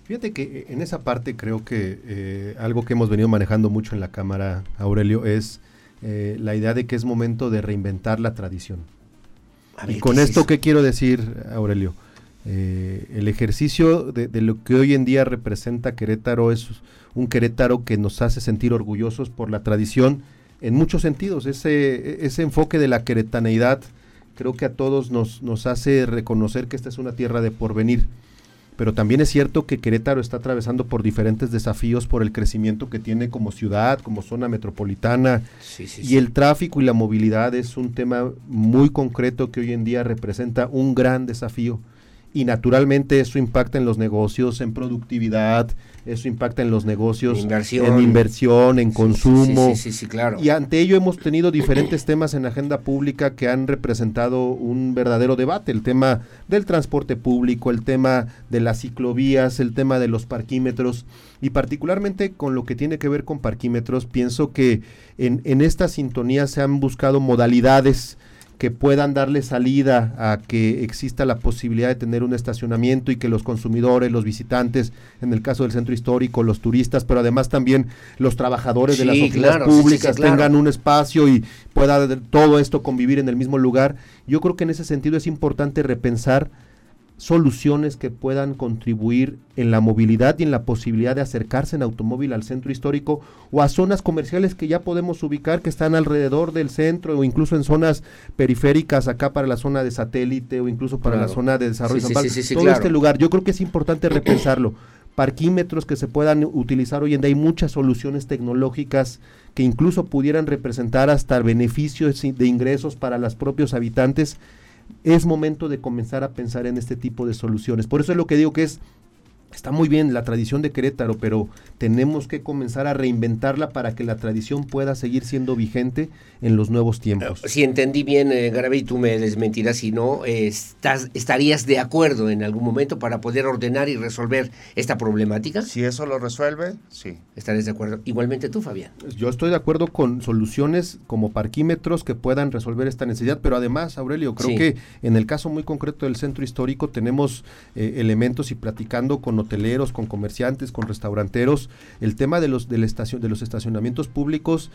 Fíjate que eh, en esa parte creo que eh, algo que hemos venido manejando mucho en la Cámara, Aurelio, es eh, la idea de que es momento de reinventar la tradición. Ver, Y con ¿qué es esto, eso? ¿qué quiero decir, Aurelio? Eh, el ejercicio de, de lo que hoy en día representa Querétaro es un Querétaro que nos hace sentir orgullosos por la tradición en muchos sentidos. Ese, ese enfoque de la queretaneidad creo que a todos nos, nos hace reconocer que esta es una tierra de porvenir. Pero también es cierto que Querétaro está atravesando por diferentes desafíos por el crecimiento que tiene como ciudad, como zona metropolitana. y el tráfico y la movilidad es un tema muy concreto que hoy en día representa un gran desafío y naturalmente eso impacta en los negocios, en productividad, eso impacta en los negocios, en inversión, en consumo. Sí, sí, claro. Y ante ello hemos tenido diferentes temas en la agenda pública que han representado un verdadero debate, el tema del transporte público, el tema de las ciclovías, el tema de los parquímetros y particularmente con lo que tiene que ver con parquímetros, pienso que en, en esta sintonía se han buscado modalidades que puedan darle salida a que exista la posibilidad de tener un estacionamiento y que los consumidores, los visitantes, en el caso del centro histórico, los turistas, pero además también los trabajadores de las oficinas públicas tengan un espacio y pueda todo esto convivir en el mismo lugar. Yo creo que en ese sentido es importante repensar soluciones que puedan contribuir en la movilidad y en la posibilidad de acercarse en automóvil al centro histórico o a zonas comerciales que ya podemos ubicar que están alrededor del centro o incluso en zonas periféricas acá para la zona de satélite o incluso para la zona de desarrollo sí, todo este lugar yo creo que es importante [CLEARS THROAT] repensarlo. Parquímetros que se puedan utilizar hoy en día hay muchas soluciones tecnológicas que incluso pudieran representar hasta beneficios de ingresos para los propios habitantes es momento de comenzar a pensar en este tipo de soluciones. Por eso es lo que digo que es Está muy bien la tradición de Querétaro, pero tenemos que comenzar a reinventarla para que la tradición pueda seguir siendo vigente en los nuevos tiempos. Si entendí bien, eh, y tú me desmentirás si no, estás, ¿estarías de acuerdo en algún momento para poder ordenar y resolver esta problemática? Si eso lo resuelve, sí. ¿Estarías de acuerdo? Igualmente tú, Fabián. Yo estoy de acuerdo con soluciones como parquímetros que puedan resolver esta necesidad, pero además, Aurelio, creo que en el caso muy concreto del centro histórico tenemos eh, elementos y platicando con hoteleros, con comerciantes, con restauranteros, el tema de los, del estación, de los estacionamientos públicos,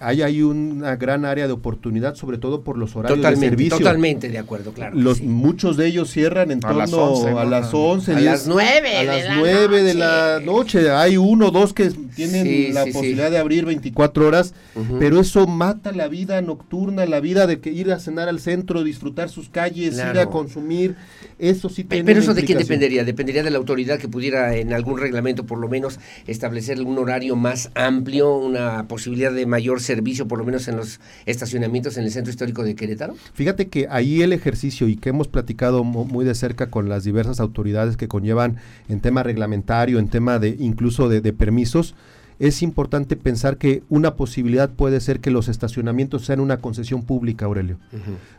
hay ahí una gran área de oportunidad, sobre todo por los horarios de servicio. Totalmente de acuerdo, claro. Los, Muchos de ellos cierran en torno a las 11. A las 9. A las 9 de la noche. Hay uno o dos que tienen la posibilidad de abrir 24 horas, pero eso mata la vida nocturna, la vida de que ir a cenar al centro, disfrutar sus calles, ir a consumir. Eso sí tiene Pero eso de quién dependería? Dependería de la autoridad que pudiera en algún reglamento por lo menos establecer un horario más amplio, una posibilidad de mayor servicio, por lo menos en los estacionamientos en el centro histórico de Querétaro? Fíjate que ahí el ejercicio y que hemos platicado muy de cerca con las diversas autoridades que conllevan en tema reglamentario, en tema de incluso de, permisos, es importante pensar que una posibilidad puede ser que los estacionamientos sean una concesión pública, Aurelio,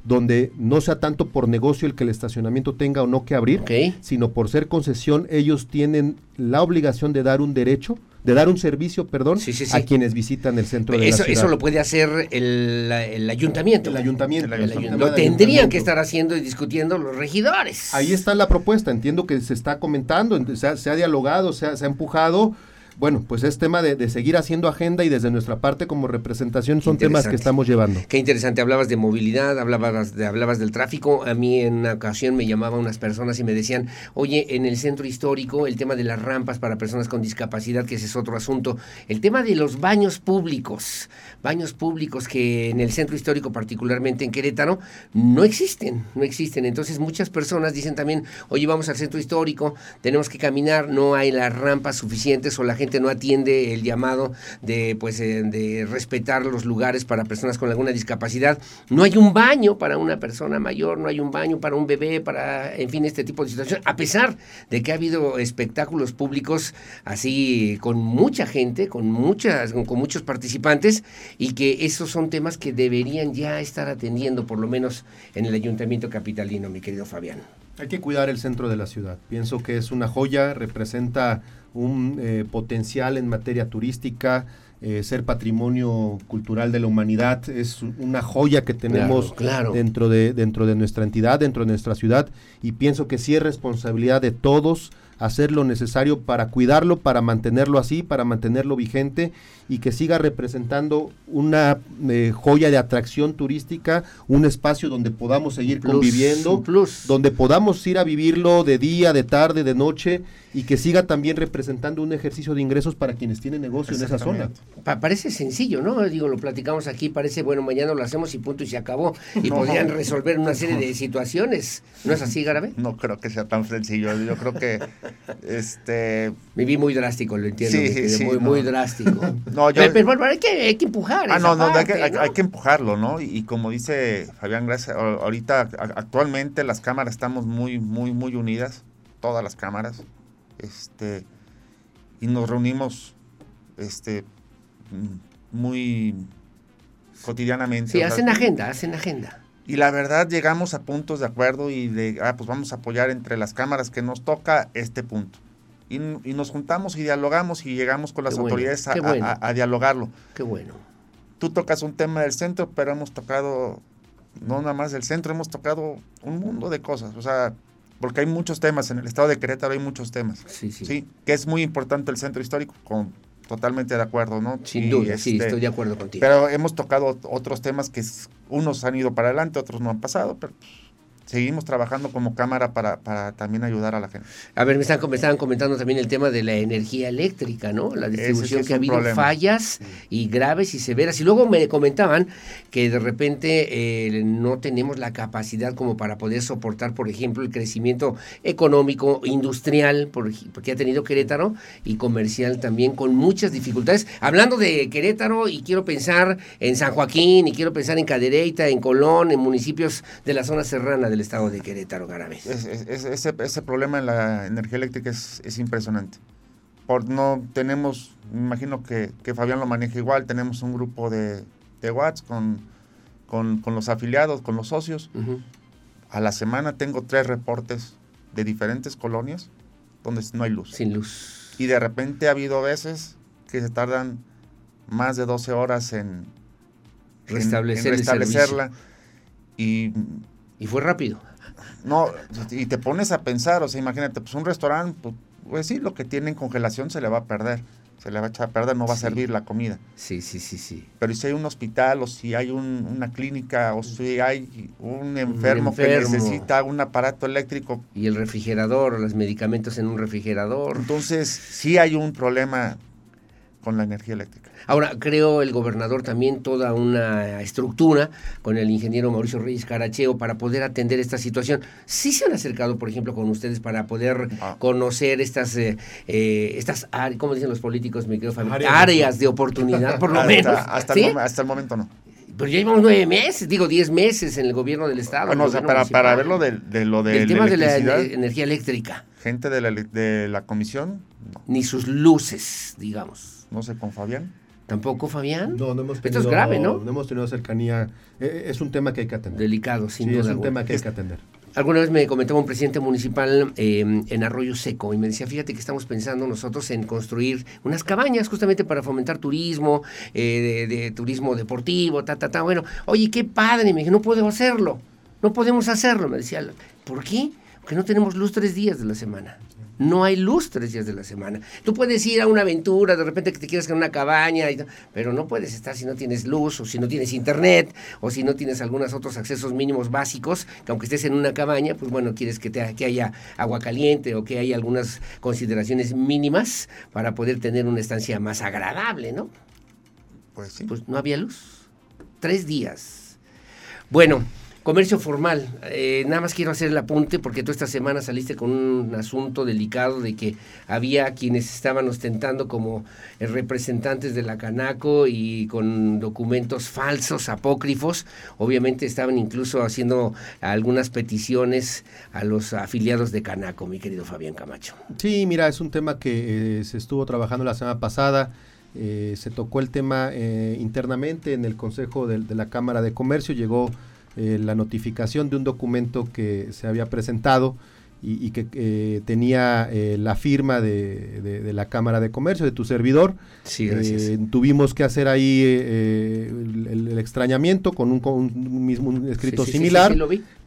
donde no sea tanto por negocio el que el estacionamiento tenga o no que abrir, sino por ser concesión, ellos tienen la obligación de dar un derecho de dar un servicio, perdón, a quienes visitan el centro de eso, la ciudad. Eso lo puede hacer el, ayuntamiento. El ayuntamiento. lo tendrían que estar haciendo y discutiendo los regidores. Ahí está la propuesta, entiendo que se está comentando, se ha, se ha dialogado, se ha, se ha empujado bueno, pues es tema de, seguir haciendo agenda y desde nuestra parte como representación son temas que estamos llevando. Qué interesante, hablabas de movilidad, hablabas, de, hablabas del tráfico, a mí en una ocasión me llamaban unas personas y me decían, oye, en el centro histórico el tema de las rampas para personas con discapacidad, que ese es otro asunto, el tema de los baños públicos, baños públicos que en el centro histórico, particularmente en Querétaro, no existen, no existen. Entonces muchas personas dicen también, oye, vamos al centro histórico, tenemos que caminar, no hay las rampas suficientes o la gente no atiende el llamado de, pues, eh, de respetar los lugares para personas con alguna discapacidad. No hay un baño para una persona mayor, no hay un baño para un bebé, para, en fin, este tipo de situaciones, a pesar de que ha habido espectáculos públicos así con mucha gente, con, muchas, con muchos participantes, y que esos son temas que deberían ya estar atendiendo, por lo menos en el ayuntamiento capitalino, mi querido Fabián. Hay que cuidar el centro de la ciudad. Pienso que es una joya, representa un eh, potencial en materia turística, eh, ser patrimonio cultural de la humanidad, es una joya que tenemos Dentro, de, dentro de nuestra entidad, dentro de nuestra ciudad, y pienso que sí es responsabilidad de todos hacer lo necesario para cuidarlo, para mantenerlo así, para mantenerlo vigente y que siga representando una eh, joya de atracción turística, un espacio donde podamos seguir conviviendo, donde podamos ir a vivirlo de día, de tarde, de noche y que siga también representando un ejercicio de ingresos para quienes tienen negocio en esa zona. parece sencillo, ¿no? Digo, lo platicamos aquí, parece, bueno, mañana lo hacemos y punto y se acabó. Y podrían resolver una serie [LAUGHS] de situaciones. ¿No es así, Garabe? No creo que sea tan sencillo. Yo creo que este me vi muy drástico, lo entiendo. Sí, sí, muy, muy drástico. [LAUGHS] no, yo... pero, bueno, hay, que, hay que empujar. Ah, no, no, hay que, hay, que, empujarlo, ¿no? Y, como dice Fabián Gracias, ahorita actualmente las cámaras estamos muy, muy, muy unidas, todas las cámaras este, y nos reunimos este, muy cotidianamente. Sí, hacen agenda, hacen agenda. Y la verdad llegamos a puntos de acuerdo y de, ah, pues vamos a apoyar entre las cámaras que nos toca este punto. Y, nos juntamos y dialogamos y llegamos con las autoridades a, dialogarlo. Qué bueno. Tú tocas un tema del centro, pero hemos tocado, no nada más del centro, hemos tocado un mundo de cosas. O sea, porque hay muchos temas, en el estado de Querétaro hay muchos temas. Sí, sí. Sí, que es muy importante el centro histórico, con, totalmente de acuerdo, ¿no? Sin duda, sí, este, estoy de acuerdo contigo. Pero hemos tocado otros temas que unos han ido para adelante, otros no han pasado, pero pues, seguimos trabajando como cámara para, para, también ayudar a la gente. A ver, me, están, estaban comentando también el tema de la energía eléctrica, ¿no? La distribución que ha habido fallas y graves y severas. Y luego me comentaban que de repente eh, no tenemos la capacidad como para poder soportar, por ejemplo, el crecimiento económico, industrial, porque ha tenido Querétaro, y comercial también, con muchas dificultades. Hablando de Querétaro, y quiero pensar en San Joaquín, y quiero pensar en Cadereyta, en Colón, en municipios de la zona serrana de estado de Querétaro, Garabés. ese, problema en la energía eléctrica es, impresionante. Por, no tenemos, me imagino que, Fabián lo maneja igual, tenemos un grupo de, de Watts con, con, los afiliados, con los socios. A la semana tengo tres reportes de diferentes colonias donde no hay luz. Sin luz. Y de repente ha habido veces que se tardan más de 12 horas en, Restablecer restablecerla. Y y fue rápido. No, y te pones a pensar, o sea, imagínate, pues un restaurante, pues, pues, sí, lo que tiene en congelación se le va a perder. Se le va a echar a perder, no va a servir la comida. Sí, sí, sí, sí. Pero si hay un hospital, o si hay una clínica, o si hay un enfermo, que necesita un aparato eléctrico. Y el refrigerador, los medicamentos en un refrigerador. Entonces, sí hay un problema con la energía eléctrica. Ahora, creo el gobernador también toda una estructura con el ingeniero Mauricio Reyes Caracheo para poder atender esta situación. Sí se han acercado, por ejemplo, con ustedes para poder ah. conocer estas, eh, eh, estas ¿cómo dicen los políticos, mi Áreas, de oportunidad, por lo menos. Hasta, el, hasta el momento no. Pero ya llevamos nueve meses, digo diez meses en el gobierno del Estado. Bueno, o sea, para, para verlo de, de lo de El tema de la energía eléctrica. Gente de la, de la comisión. Ni sus luces, digamos. No sé, con Fabián. ¿Tampoco, Fabián? No, no hemos tenido. Esto es grave, ¿no? No hemos tenido cercanía. Eh, eh, es un tema que hay que atender. Delicado, sin sí, duda. Es un tema que hay que atender. Alguna vez me comentaba un presidente municipal em, en Arroyo Seco y me decía, fíjate que estamos pensando nosotros en construir unas cabañas justamente para fomentar turismo, eh, de, turismo deportivo, ta, ta, ta. Bueno, oye, qué padre, me dije, no puedo hacerlo, no podemos hacerlo, me decía. ¿Por qué? Porque no tenemos luz tres días de la semana. No hay luz tres días de la semana. Tú puedes ir a una aventura, de repente que te quieras en una cabaña, pero no puedes estar si no tienes luz, o si no tienes internet, o si no tienes algunos otros accesos mínimos básicos, que aunque estés en una cabaña, pues bueno, quieres que, te, que haya agua caliente o que haya algunas consideraciones mínimas para poder tener una estancia más agradable, ¿no? Pues sí. Pues no había luz. Tres días. Bueno, Comercio formal. Eh, nada más quiero hacer el apunte porque tú esta semana saliste con un asunto delicado de que había quienes estaban ostentando como eh, representantes de la Canaco y con documentos falsos, apócrifos. Obviamente estaban incluso haciendo algunas peticiones a los afiliados de Canaco, mi querido Fabián Camacho. Sí, mira, es un tema que eh, se estuvo trabajando la semana pasada. se tocó el tema internamente en el Consejo de la Cámara de Comercio, llegó eh, la notificación de un documento que se había presentado y, que eh, tenía eh, la firma de, la Cámara de Comercio, de tu servidor. Sí, gracias. Eh, tuvimos que hacer ahí el, extrañamiento con un, mismo escrito similar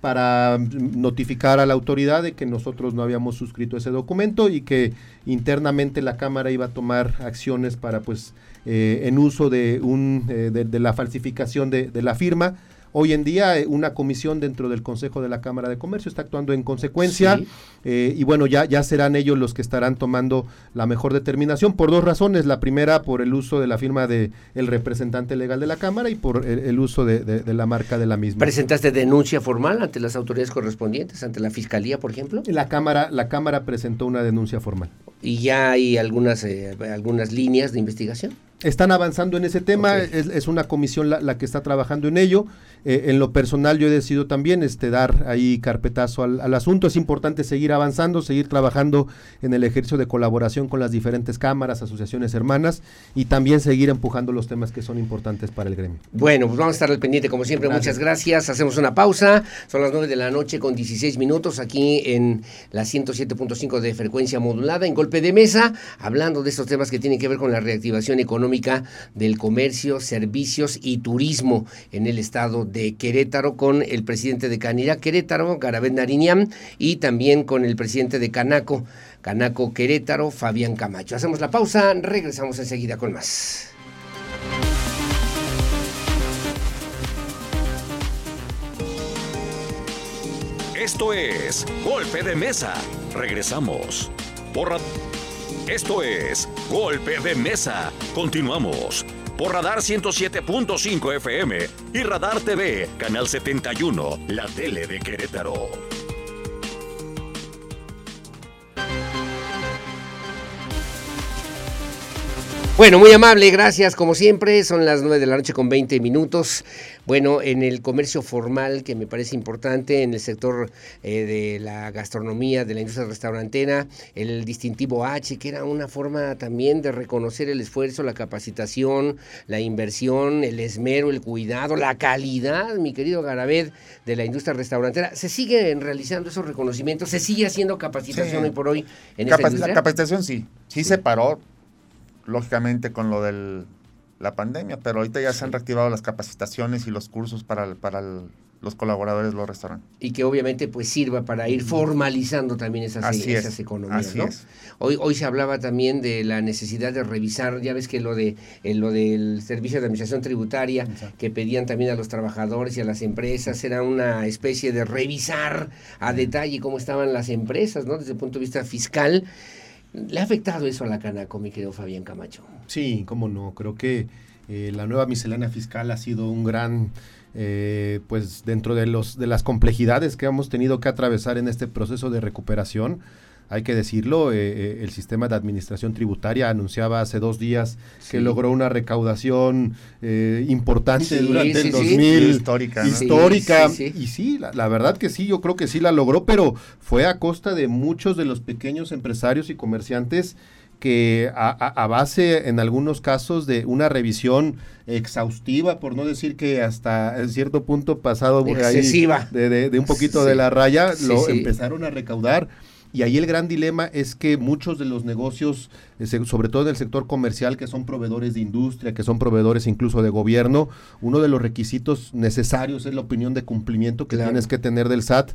para notificar a la autoridad de que nosotros no habíamos suscrito ese documento y que internamente la Cámara iba a tomar acciones para, pues, en uso de, un, de, la falsificación de la firma Hoy en día eh, una comisión dentro del Consejo de la Cámara de Comercio está actuando en consecuencia eh, y bueno, ya, ya serán ellos los que estarán tomando la mejor determinación por dos razones. La primera, por el uso de la firma de el representante legal de la Cámara y por el, uso de, la marca de la misma. ¿Presentaste denuncia formal ante las autoridades correspondientes, ante la Fiscalía, por ejemplo? La Cámara, la cámara presentó una denuncia formal. ¿Y ya hay algunas, eh, algunas líneas de investigación? Están avanzando en ese tema, es, una comisión la, que está trabajando en ello. Eh, en lo personal yo he decidido también este, dar ahí carpetazo al, asunto. Es importante seguir avanzando, seguir trabajando en el ejercicio de colaboración con las diferentes cámaras, asociaciones hermanas y también seguir empujando los temas que son importantes para el gremio. Bueno, pues vamos a estar al pendiente como siempre. Muchas gracias. Hacemos una pausa. Son las 9 de la noche con 16 minutos aquí en la 107.5 de frecuencia modulada en golpe de mesa, hablando de estos temas que tienen que ver con la reactivación económica del comercio, servicios y turismo en el estado de Querétaro con el presidente de Canira Querétaro, Garabet Nariñán, y también con el presidente de Canaco, Canaco Querétaro, Fabián Camacho. Hacemos la pausa, regresamos enseguida con más. Esto es Golpe de Mesa. Regresamos. Por esto es Golpe de Mesa. Continuamos por Radar 107.5 FM y Radar TV, Canal 71, la tele de Querétaro. Bueno, muy amable, gracias como siempre. Son las 9 de la noche con 20 minutos. Bueno, en el comercio formal, que me parece importante, en el sector eh, de la gastronomía, de la industria restaurantera, el distintivo H, que era una forma también de reconocer el esfuerzo, la capacitación, la inversión, el esmero, el cuidado, la calidad, mi querido Garabed, de la industria restaurantera. ¿Se siguen realizando esos reconocimientos? ¿Se sigue haciendo capacitación hoy por hoy en esta industria? La capacitación sí, sí, sí. se paró, lógicamente, con lo del la pandemia, pero ahorita ya se han reactivado las capacitaciones y los cursos para, para los colaboradores de los restaurantes. Y que obviamente pues sirva para ir formalizando también esas, esas economías, ¿no? Hoy, hoy se hablaba también de la necesidad de revisar, ya ves que lo de eh, lo del servicio de administración tributaria que pedían también a los trabajadores y a las empresas, era una especie de revisar a detalle cómo estaban las empresas, ¿no? Desde el punto de vista fiscal. ¿Le ha afectado eso a la Canaco, mi querido Fabián Camacho? Sí, cómo no. Creo que eh, la nueva miscelánea fiscal ha sido un gran, eh, pues dentro de, los, de las complejidades que hemos tenido que atravesar en este proceso de recuperación, hay que decirlo, eh, eh, el sistema de administración tributaria anunciaba hace dos días que logró una recaudación eh, importante durante el 2000. Histórica. Histórica. Y sí, la, verdad que sí, yo creo que sí la logró, pero fue a costa de muchos de los pequeños empresarios y comerciantes que a, base en algunos casos de una revisión exhaustiva, por no decir que hasta en cierto punto pasado Excesiva. de, un poquito de la raya, lo empezaron a recaudar y ahí el gran dilema es que muchos de los negocios, eh, sobre todo en el sector comercial, que son proveedores de industria, que son proveedores incluso de gobierno, uno de los requisitos necesarios es la opinión de cumplimiento que tienes que tener del SAT.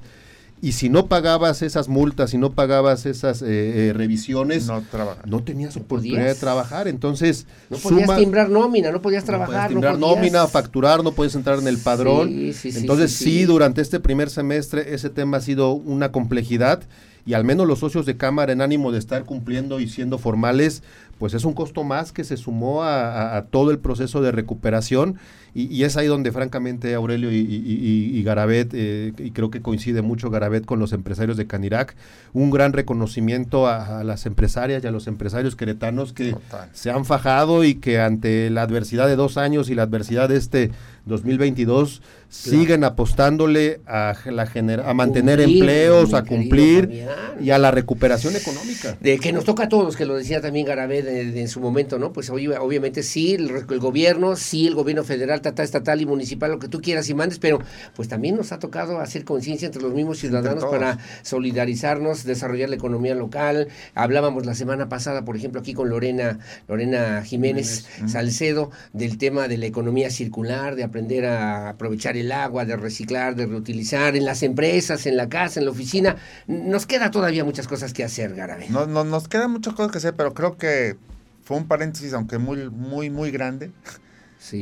Y si no pagabas esas multas, si no pagabas esas eh, eh, revisiones, no, no tenías oportunidad de trabajar. Entonces, no podías timbrar nómina, no podías trabajar. No podías timbrar nómina, facturar, no podías entrar en el padrón. Entonces, sí, durante este primer semestre ese tema ha sido una complejidad y al menos los socios de Cámara en ánimo de estar cumpliendo y siendo formales, pues es un costo más que se sumó a, todo el proceso de recuperación. Y, es ahí donde francamente Aurelio y, Garabet, eh, y creo que coincide mucho Garabet con los empresarios de Canirac, un gran reconocimiento a, las empresarias y a los empresarios queretanos que se han fajado y que ante la adversidad de dos años y la adversidad de este 2022 siguen apostándole a, la a mantener empleos, a cumplir y a la recuperación económica. De que nos toca a todos, que lo decía también Garabé en, su momento, ¿no? Pues obviamente sí, el, gobierno, sí, el gobierno federal, estatal y municipal, lo que tú quieras y mandes, pero pues también nos ha tocado hacer conciencia entre los mismos ciudadanos para solidarizarnos, desarrollar la economía local. Hablábamos la semana pasada, por ejemplo, aquí con Lorena, Lorena Jiménez, Salcedo, del tema de la economía circular, de aprender a aprovechar el agua, de reciclar, de reutilizar en las empresas, en la casa, en la oficina. Nos queda todavía muchas cosas que hacer, Garabé. No, no, nos quedan muchas cosas que hacer, pero creo que fue un paréntesis, aunque muy, muy, muy grande.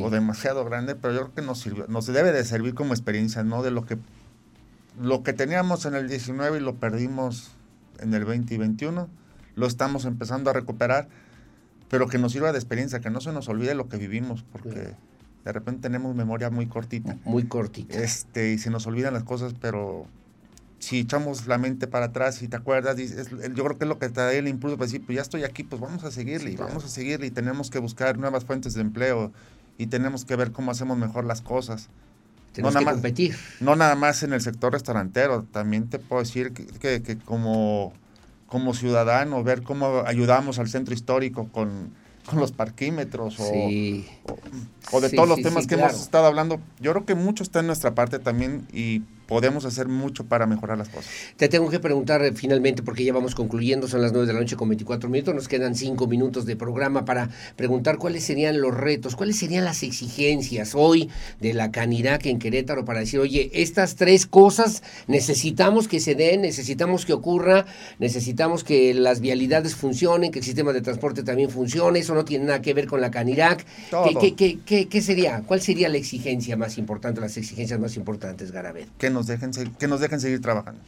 O demasiado grande, pero yo creo que nos sirvió, nos debe de servir como experiencia, ¿no? De lo que lo que teníamos en el 19 y lo perdimos en el 20 y 21, lo estamos empezando a recuperar, pero que nos sirva de experiencia, que no se nos olvide lo que vivimos, porque de repente tenemos memoria muy cortita. Muy cortita. Este, y se nos olvidan las cosas, pero si echamos la mente para atrás y te acuerdas, yo creo que es lo que te da el impulso para decir, pues ya estoy aquí, pues vamos a seguirle, vamos a seguirle, y tenemos que buscar nuevas fuentes de empleo, y tenemos que ver cómo hacemos mejor las cosas. Tenemos no que competir. no nada más en el sector restaurantero, también te puedo decir que, que como, como ciudadano, ver cómo ayudamos al centro histórico con con los parquímetros o, o, de todos los temas que hemos estado hablando. Yo creo que mucho está en nuestra parte también y podemos hacer mucho para mejorar las cosas. Te tengo que preguntar eh, finalmente, porque ya vamos concluyendo, son las 9 de la noche con 24 minutos, nos quedan 5 minutos de programa para preguntar cuáles serían los retos, cuáles serían las exigencias hoy de la Canirac en Querétaro para decir, oye, estas tres cosas necesitamos que se den, necesitamos que ocurra, necesitamos que las vialidades funcionen, que el sistema de transporte también funcione, eso no tiene nada que ver con la Canirac. ¿Qué, qué, qué, qué, sería? ¿Cuál sería la exigencia más importante, las exigencias más importantes, Garabet? Que nos dejen, que nos dejen seguir trabajando.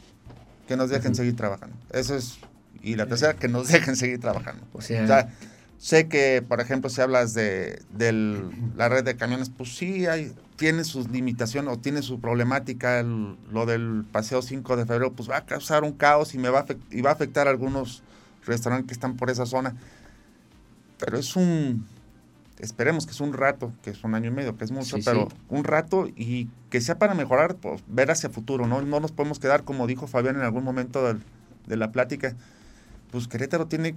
Que nos dejen seguir trabajando. Eso es. Y la tercera, que nos dejen seguir trabajando. O sea, sé que, por ejemplo, si hablas de, la red de camiones, pues sí, hay, tiene sus limitaciones o tiene su problemática. lo del paseo 5 de febrero, pues va a causar un caos y, me va, a y va a afectar a algunos restaurantes que están por esa zona. Pero es un esperemos que es un rato, que es un año y medio, que es mucho, pero un rato y que sea para mejorar, pues, ver hacia futuro, ¿no? No nos podemos quedar, como dijo Fabián en algún momento de, la plática, pues Querétaro tiene,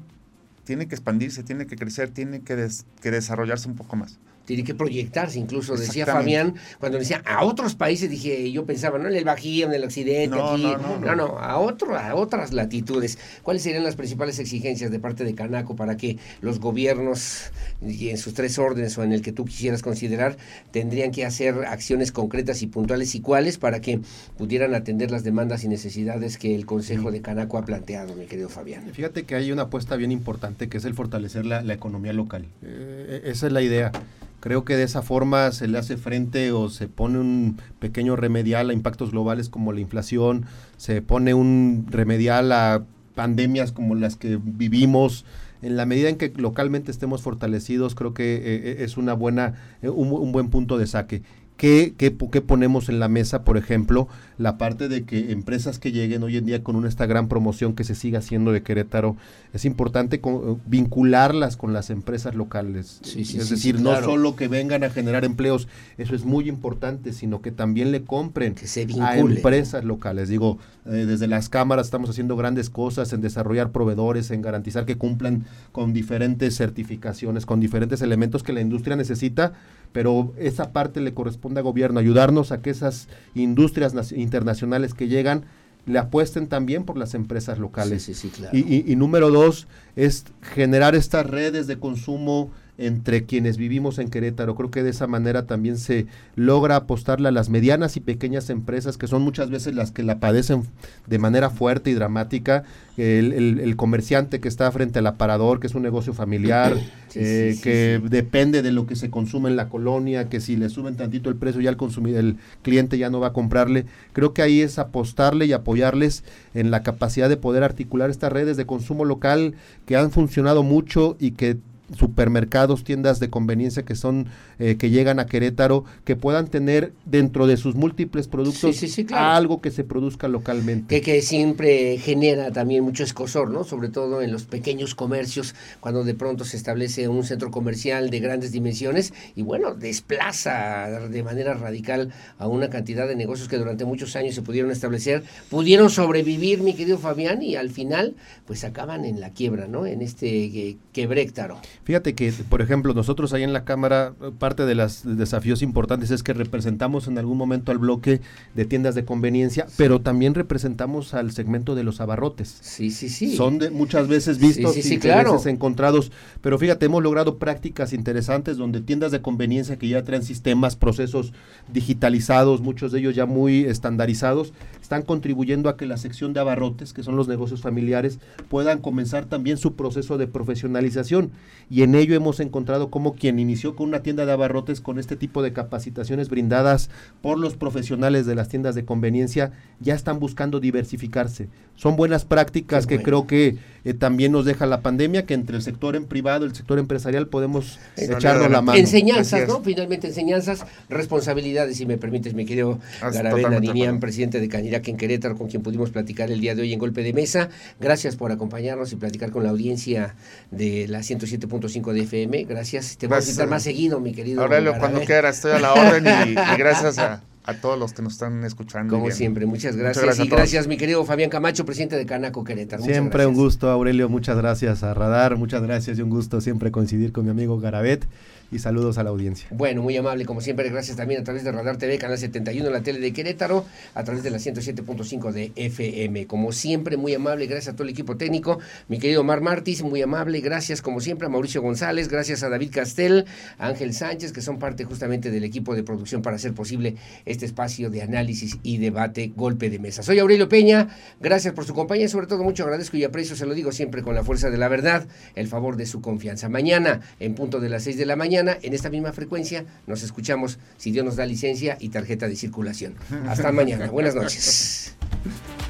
tiene que expandirse, tiene que crecer, tiene que, que desarrollarse un poco más tiene que proyectarse, incluso decía Fabián, cuando decía a otros países, dije, yo pensaba, no en el Bajío, en el Occidente, no, aquí, no, no, a, otro, a otras latitudes. ¿Cuáles serían las principales exigencias de parte de Canaco para que los gobiernos, y en sus tres órdenes o en el que tú quisieras considerar, tendrían que hacer acciones concretas y puntuales y cuáles para que pudieran atender las demandas y necesidades que el Consejo de Canaco ha planteado, mi querido Fabián? Fíjate que hay una apuesta bien importante que es el fortalecer la, economía local. Eh, esa es la idea. Creo que de esa forma se le hace frente o se pone un pequeño remedial a impactos globales como la inflación, se pone un remedial a pandemias como las que vivimos. En la medida en que localmente estemos fortalecidos, creo que eh, eh, es una buena, eh, un, buen punto de saque. ¿Qué, qué, qué ponemos en la mesa, por ejemplo? La parte de que empresas que lleguen hoy en día con esta gran promoción que se siga haciendo de Querétaro, es importante vincularlas con las empresas locales. es decir, no solo que vengan a generar empleos, eso es muy importante, sino que también le compren a empresas locales. Digo, eh, desde las cámaras estamos haciendo grandes cosas en desarrollar proveedores, en garantizar que cumplan con diferentes certificaciones, con diferentes elementos que la industria necesita, pero esa parte le corresponde al gobierno, ayudarnos a que esas industrias internacionales que llegan le apuesten también por las empresas locales. y, y, número dos es generar estas redes de consumo entre quienes vivimos en Querétaro. Creo que de esa manera también se logra apostarle a las medianas y pequeñas empresas, que son muchas veces las que la padecen de manera fuerte y dramática. El, comerciante que está frente al aparador, que es un negocio familiar, eh, que depende de lo que se consume en la colonia, que si le suben tantito el precio ya el consumidor, el cliente ya no va a comprarle. Creo que ahí es apostarle y apoyarles en la capacidad de poder articular estas redes de consumo local que han funcionado mucho y que supermercados, tiendas de conveniencia que son eh, que llegan a Querétaro, que puedan tener dentro de sus múltiples productos algo que se produzca localmente. Que, que siempre genera también mucho escosor, ¿no? Sobre todo en los pequeños comercios, cuando de pronto se establece un centro comercial de grandes dimensiones y bueno, desplaza de manera radical a una cantidad de negocios que durante muchos años se pudieron establecer, pudieron sobrevivir, mi querido Fabián, y al final pues acaban en la quiebra, ¿no? En este eh, quebréctaro. Fíjate que, por ejemplo, nosotros ahí en la Cámara, parte de los desafíos importantes es que representamos en algún momento al bloque de tiendas de conveniencia, pero también representamos al segmento de los abarrotes. Sí, sí, sí. Son de, muchas veces vistos y veces encontrados, pero fíjate, hemos logrado prácticas interesantes donde tiendas de conveniencia que ya traen sistemas, procesos digitalizados, muchos de ellos ya muy estandarizados, están contribuyendo a que la sección de abarrotes, que son los negocios familiares, puedan comenzar también su proceso de profesionalización. Y en ello hemos encontrado como quien inició con una tienda de abarrotes con este tipo de capacitaciones brindadas por los profesionales de las tiendas de conveniencia, ya están buscando diversificarse. Son buenas prácticas que creo que eh, también nos deja la pandemia, que entre el sector en privado, el sector empresarial podemos echarnos la mano. Enseñanzas, ¿no? Finalmente enseñanzas, responsabilidades, si me permites, mi querido Garavena Dinian, presidente de Canirac en Querétaro, con quien pudimos platicar el día de hoy en Golpe de Mesa. Gracias por acompañarnos y platicar con la audiencia de la 107.5 de FM. Gracias. Te voy a visitar más seguido, mi querido. Aurelio, cuando quieras, estoy a la orden y gracias a a todos los que nos están escuchando. Como siempre, muchas gracias. y gracias, mi querido Fabián Camacho, presidente de Canaco Querétaro. siempre un gusto, Aurelio. Muchas gracias a Radar. Muchas gracias y un gusto siempre coincidir con mi amigo Garabet y saludos a la audiencia. Bueno, muy amable, como siempre, gracias también a través de Radar TV, Canal 71, en la tele de Querétaro, a través de la 107.5 de FM. Como siempre, muy amable, gracias a todo el equipo técnico, mi querido Omar Martis, muy amable, gracias como siempre a Mauricio González, gracias a David Castel, a Ángel Sánchez, que son parte justamente del equipo de producción para hacer posible este espacio de análisis y debate golpe de mesa. Soy Aurelio Peña, gracias por su compañía, sobre todo mucho agradezco y aprecio, se lo digo siempre con la fuerza de la verdad, el favor de su confianza. Mañana, en punto de las 6 de la en esta misma frecuencia, nos escuchamos, si Dios nos da licencia y tarjeta de circulación. Hasta mañana. Buenas noches. [LAUGHS]